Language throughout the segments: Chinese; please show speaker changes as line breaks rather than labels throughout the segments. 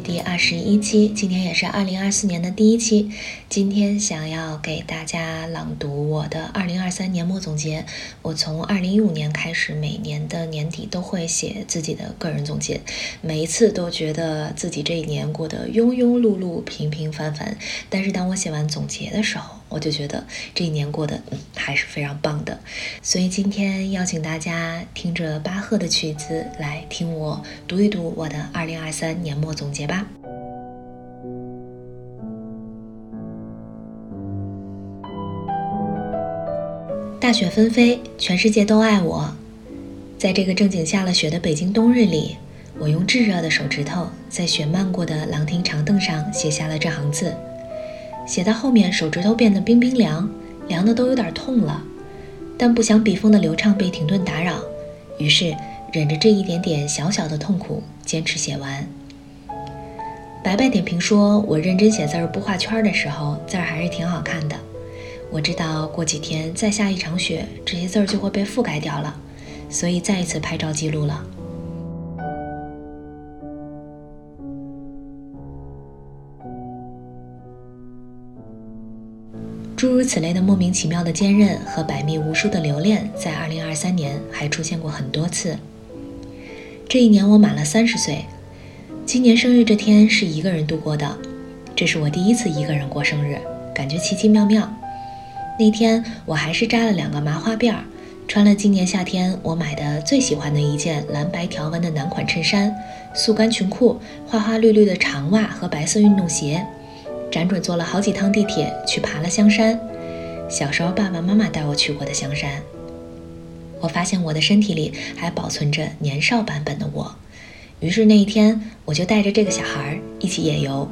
第二十一期，今天也是二零二四年的第一期。今天想要给大家朗读我的二零二三年末总结。我从二零一五年开始，每年的年底都会写自己的个人总结，每一次都觉得自己这一年过得庸庸碌碌、平平凡凡。但是当我写完总结的时候，我就觉得这一年过得嗯还是非常棒的。所以今天邀请大家听着巴赫的曲子。来听我读一读我的二零二三年末总结吧。大雪纷飞，全世界都爱我。在这个正经下了雪的北京冬日里，我用炙热的手指头在雪漫过的廊亭长凳上写下了这行字。写到后面，手指头变得冰冰凉，凉的都有点痛了。但不想笔锋的流畅被停顿打扰，于是。忍着这一点点小小的痛苦，坚持写完。白白点评说：“我认真写字儿不画圈的时候，字儿还是挺好看的。我知道过几天再下一场雪，这些字儿就会被覆盖掉了，所以再一次拍照记录了。”诸如此类的莫名其妙的坚韧和百密无数的留恋，在2023年还出现过很多次。这一年我满了三十岁，今年生日这天是一个人度过的，这是我第一次一个人过生日，感觉奇奇妙妙。那天我还是扎了两个麻花辫儿，穿了今年夏天我买的最喜欢的一件蓝白条纹的男款衬衫、速干裙裤、花花绿绿的长袜和白色运动鞋，辗转坐了好几趟地铁去爬了香山，小时候爸爸妈妈带我去过的香山。我发现我的身体里还保存着年少版本的我，于是那一天我就带着这个小孩一起野游。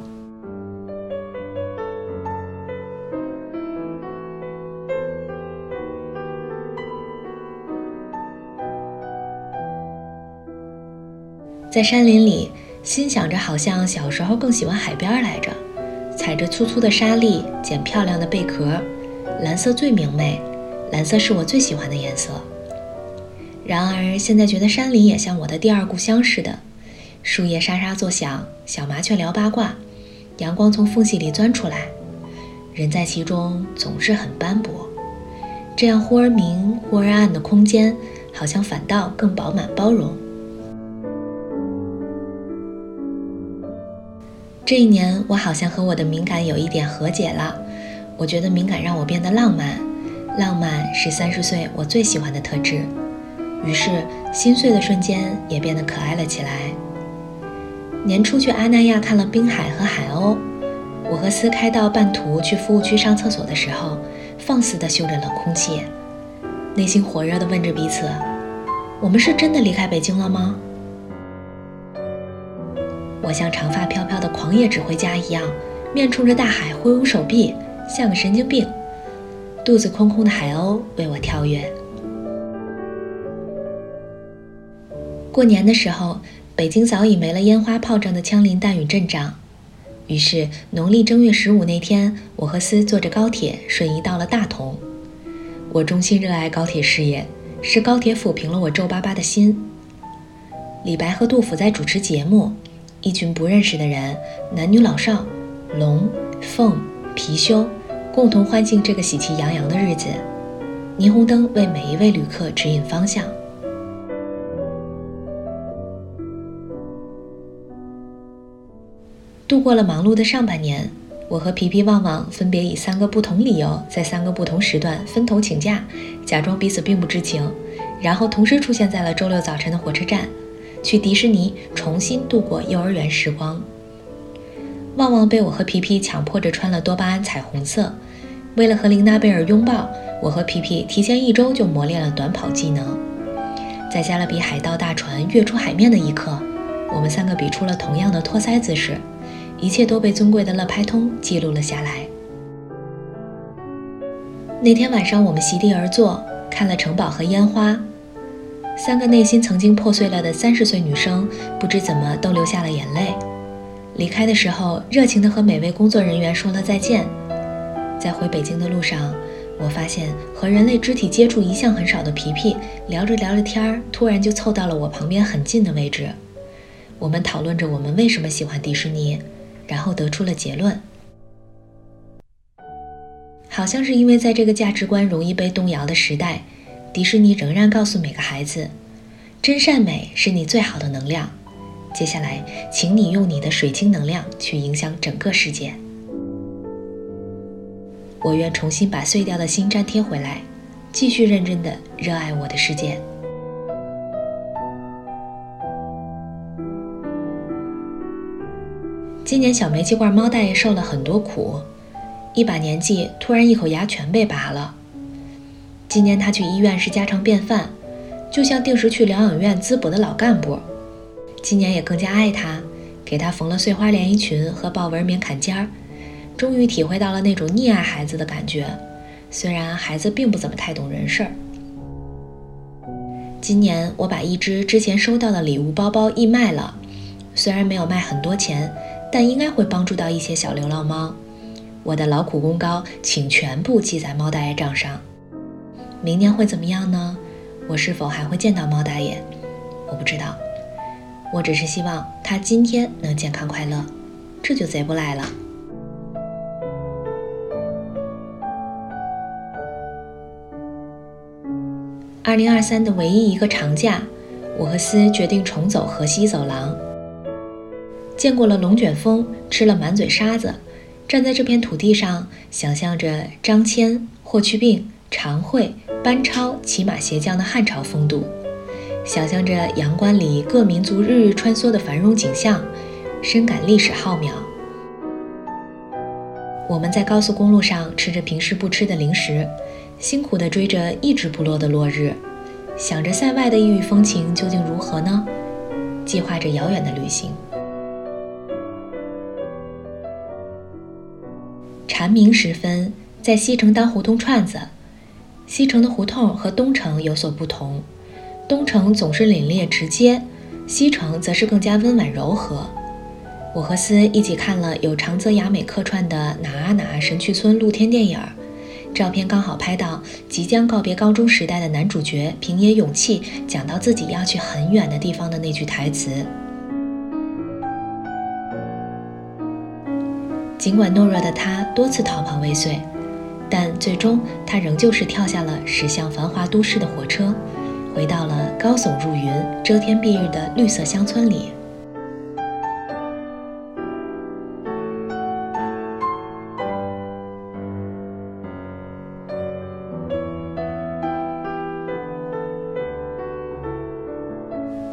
在山林里，心想着好像小时候更喜欢海边来着，踩着粗粗的沙砾，捡漂亮的贝壳，蓝色最明媚，蓝色是我最喜欢的颜色。然而现在觉得山林也像我的第二故乡似的，树叶沙沙作响，小麻雀聊八卦，阳光从缝隙里钻出来，人在其中总是很斑驳。这样忽而明忽而暗的空间，好像反倒更饱满包容。这一年，我好像和我的敏感有一点和解了。我觉得敏感让我变得浪漫，浪漫是三十岁我最喜欢的特质。于是，心碎的瞬间也变得可爱了起来。年初去阿那亚看了滨海和海鸥，我和思开到半途去服务区上厕所的时候，放肆地嗅着冷空气，内心火热地问着彼此：我们是真的离开北京了吗？我像长发飘飘的狂野指挥家一样，面冲着大海挥舞手臂，像个神经病。肚子空空的海鸥为我跳跃。过年的时候，北京早已没了烟花炮仗的枪林弹雨阵仗。于是，农历正月十五那天，我和思坐着高铁瞬移到了大同。我衷心热爱高铁事业，是高铁抚平了我皱巴巴的心。李白和杜甫在主持节目，一群不认识的人，男女老少，龙凤貔貅，共同欢庆这个喜气洋洋的日子。霓虹灯为每一位旅客指引方向。度过了忙碌的上半年，我和皮皮、旺旺分别以三个不同理由，在三个不同时段分头请假，假装彼此并不知情，然后同时出现在了周六早晨的火车站，去迪士尼重新度过幼儿园时光。旺旺被我和皮皮强迫着穿了多巴胺彩虹色，为了和琳娜贝尔拥抱，我和皮皮提前一周就磨练了短跑技能。在加勒比海盗大船跃出海面的一刻，我们三个比出了同样的托腮姿势。一切都被尊贵的乐拍通记录了下来。那天晚上，我们席地而坐，看了城堡和烟花。三个内心曾经破碎了的三十岁女生，不知怎么都流下了眼泪。离开的时候，热情地和每位工作人员说了再见。在回北京的路上，我发现和人类肢体接触一向很少的皮皮，聊着聊着天儿，突然就凑到了我旁边很近的位置。我们讨论着我们为什么喜欢迪士尼，然后得出了结论。好像是因为在这个价值观容易被动摇的时代，迪士尼仍然告诉每个孩子：真善美是你最好的能量。接下来，请你用你的水晶能量去影响整个世界。我愿重新把碎掉的心粘贴回来，继续认真的热爱我的世界。今年小煤气罐猫大爷受了很多苦。一把年纪，突然一口牙全被拔了。今年他去医院是家常便饭，就像定时去疗养院滋补的老干部。今年也更加爱他，给他缝了碎花连衣裙和豹纹棉坎肩儿，终于体会到了那种溺爱孩子的感觉。虽然孩子并不怎么太懂人事儿。今年我把一只之前收到的礼物包包义卖了，虽然没有卖很多钱，但应该会帮助到一些小流浪猫。我的劳苦功高，请全部记在猫大爷账上。明年会怎么样呢？我是否还会见到猫大爷？我不知道。我只是希望他今天能健康快乐，这就贼不赖了。二零二三的唯一一个长假，我和思决定重走河西走廊。见过了龙卷风，吃了满嘴沙子。站在这片土地上，想象着张骞、霍去病、常惠、班超骑马鞋将的汉朝风度，想象着阳关里各民族日日穿梭的繁荣景象，深感历史浩渺。我们在高速公路上吃着平时不吃的零食，辛苦地追着一直不落的落日，想着塞外的异域风情究竟如何呢？计划着遥远的旅行。蝉鸣时分，在西城当胡同串子。西城的胡同和东城有所不同，东城总是凛冽直接，西城则是更加温婉柔和。我和思一起看了有长泽雅美客串的《哪啊哪神去村》露天电影，照片刚好拍到即将告别高中时代的男主角平野勇气讲到自己要去很远的地方的那句台词。尽管懦弱的他多次逃跑未遂，但最终他仍旧是跳下了驶向繁华都市的火车，回到了高耸入云、遮天蔽日的绿色乡村里。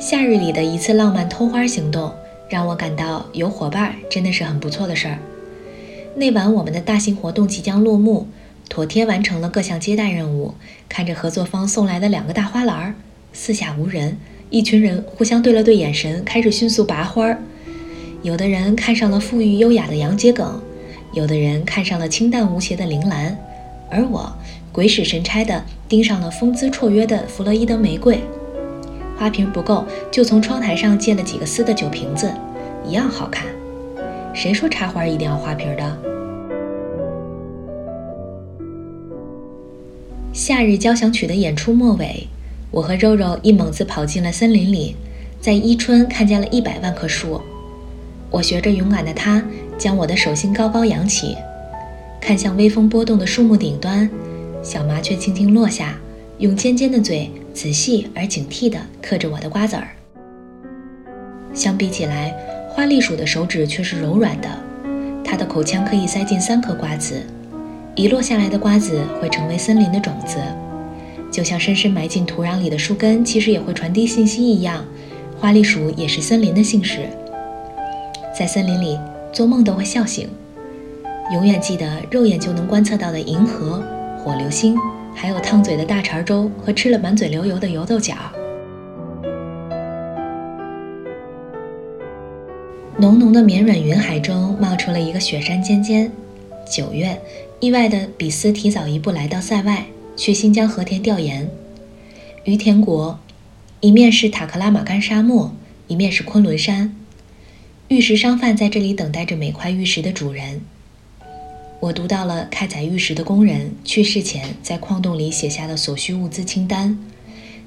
夏日里的一次浪漫偷花行动，让我感到有伙伴真的是很不错的事儿。那晚，我们的大型活动即将落幕，妥帖完成了各项接待任务。看着合作方送来的两个大花篮儿，四下无人，一群人互相对了对眼神，开始迅速拔花儿。有的人看上了馥郁优雅的洋桔梗，有的人看上了清淡无邪的铃兰，而我鬼使神差地盯上了风姿绰约的弗洛伊德玫瑰。花瓶不够，就从窗台上借了几个丝的酒瓶子，一样好看。谁说插花一定要花瓶的？夏日交响曲的演出末尾，我和肉肉一猛子跑进了森林里，在伊春看见了一百万棵树。我学着勇敢的他，将我的手心高高扬起，看向微风波动的树木顶端，小麻雀轻轻落下，用尖尖的嘴仔细而警惕地嗑着我的瓜子儿。相比起来，花栗鼠的手指却是柔软的，它的口腔可以塞进三颗瓜子。遗落下来的瓜子会成为森林的种子，就像深深埋进土壤里的树根，其实也会传递信息一样。花栗鼠也是森林的信使，在森林里做梦都会笑醒，永远记得肉眼就能观测到的银河、火流星，还有烫嘴的大碴粥和吃了满嘴流油的油豆角。浓浓的绵软云海中冒出了一个雪山尖尖。九月。意外的，比斯提早一步来到塞外，去新疆和田调研。于田国，一面是塔克拉玛干沙漠，一面是昆仑山。玉石商贩在这里等待着每块玉石的主人。我读到了开采玉石的工人去世前在矿洞里写下的所需物资清单，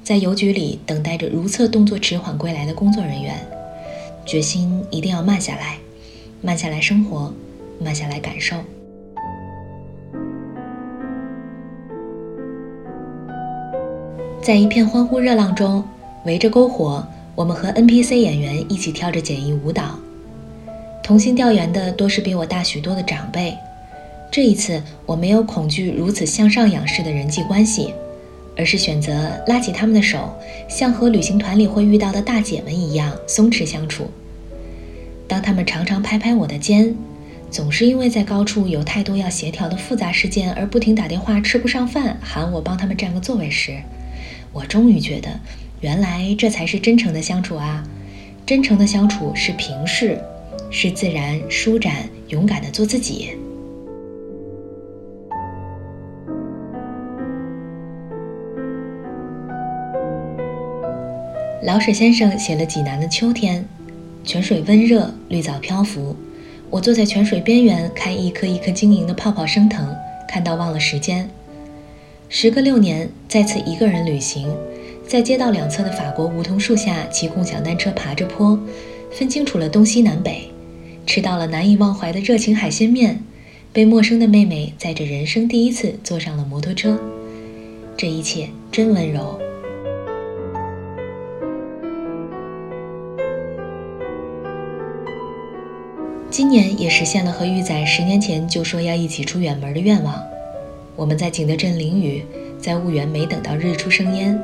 在邮局里等待着如厕动作迟缓归来的工作人员，决心一定要慢下来，慢下来生活，慢下来感受。在一片欢呼热浪中，围着篝火，我们和 NPC 演员一起跳着简易舞蹈。同行调研的多是比我大许多的长辈。这一次，我没有恐惧如此向上仰视的人际关系，而是选择拉起他们的手，像和旅行团里会遇到的大姐们一样松弛相处。当他们常常拍拍我的肩，总是因为在高处有太多要协调的复杂事件而不停打电话吃不上饭，喊我帮他们占个座位时，我终于觉得，原来这才是真诚的相处啊！真诚的相处是平视，是自然、舒展、勇敢的做自己。老舍先生写了济南的秋天，泉水温热，绿藻漂浮。我坐在泉水边缘，看一颗一颗晶莹的泡泡升腾，看到忘了时间。时隔六年，再次一个人旅行，在街道两侧的法国梧桐树下骑共享单车，爬着坡，分清楚了东西南北，吃到了难以忘怀的热情海鲜面，被陌生的妹妹载着人生第一次坐上了摩托车。这一切真温柔。今年也实现了和玉仔十年前就说要一起出远门的愿望。我们在景德镇淋雨，在婺源没等到日出生烟。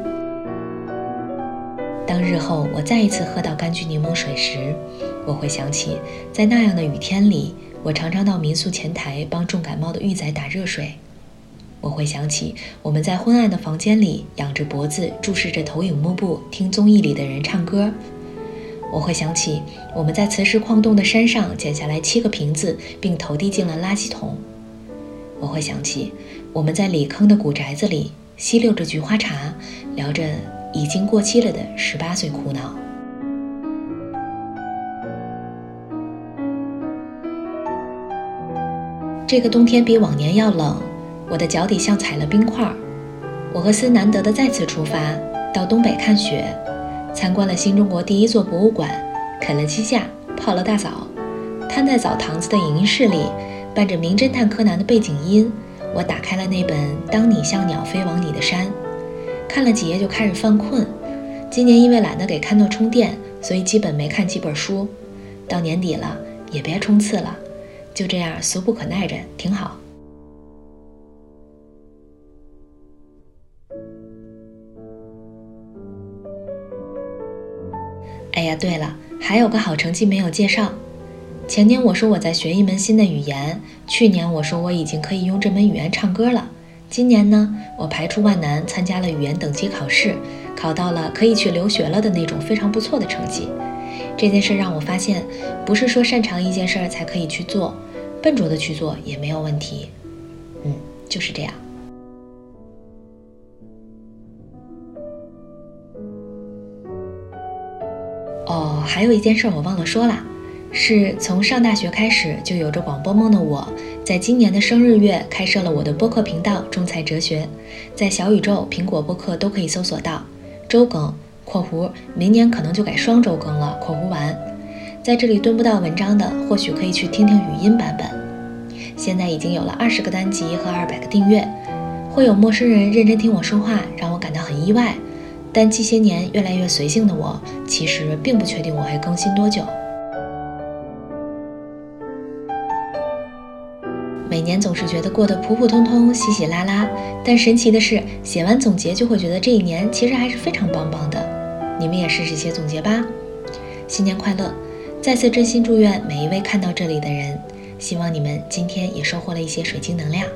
当日后我再一次喝到柑橘柠檬水时，我会想起，在那样的雨天里，我常常到民宿前台帮重感冒的玉仔打热水。我会想起我们在昏暗的房间里仰着脖子注视着投影幕布，听综艺里的人唱歌。我会想起我们在磁石矿洞的山上捡下来七个瓶子，并投递进了垃圾桶。我会想起我们在里坑的古宅子里吸溜着菊花茶，聊着已经过期了的十八岁苦恼。这个冬天比往年要冷，我的脚底像踩了冰块。我和思难得的再次出发，到东北看雪。参观了新中国第一座博物馆，啃了鸡架，泡了大澡，瘫在澡堂子的影音室里，伴着《名侦探柯南》的背景音，我打开了那本《当你像鸟飞往你的山》，看了几页就开始犯困。今年因为懒得给看诺充电，所以基本没看几本书。到年底了，也别冲刺了，就这样俗不可耐着，挺好。哎呀，对了，还有个好成绩没有介绍。前年我说我在学一门新的语言，去年我说我已经可以用这门语言唱歌了。今年呢，我排除万难参加了语言等级考试，考到了可以去留学了的那种非常不错的成绩。这件事让我发现，不是说擅长一件事儿才可以去做，笨拙的去做也没有问题。嗯，就是这样。哦，还有一件事我忘了说了，是从上大学开始就有着广播梦的我，在今年的生日月开设了我的播客频道“中财哲学”，在小宇宙、苹果播客都可以搜索到，周更（括弧明年可能就改双周更了）（括弧完）。在这里蹲不到文章的，或许可以去听听语音版本。现在已经有了二十个单集和二百个订阅，会有陌生人认真听我说话，让我感到很意外。但近些年越来越随性的我，其实并不确定我会更新多久。每年总是觉得过得普普通通、稀稀拉拉，但神奇的是，写完总结就会觉得这一年其实还是非常棒棒的。你们也试试写总结吧。新年快乐！再次真心祝愿每一位看到这里的人，希望你们今天也收获了一些水晶能量。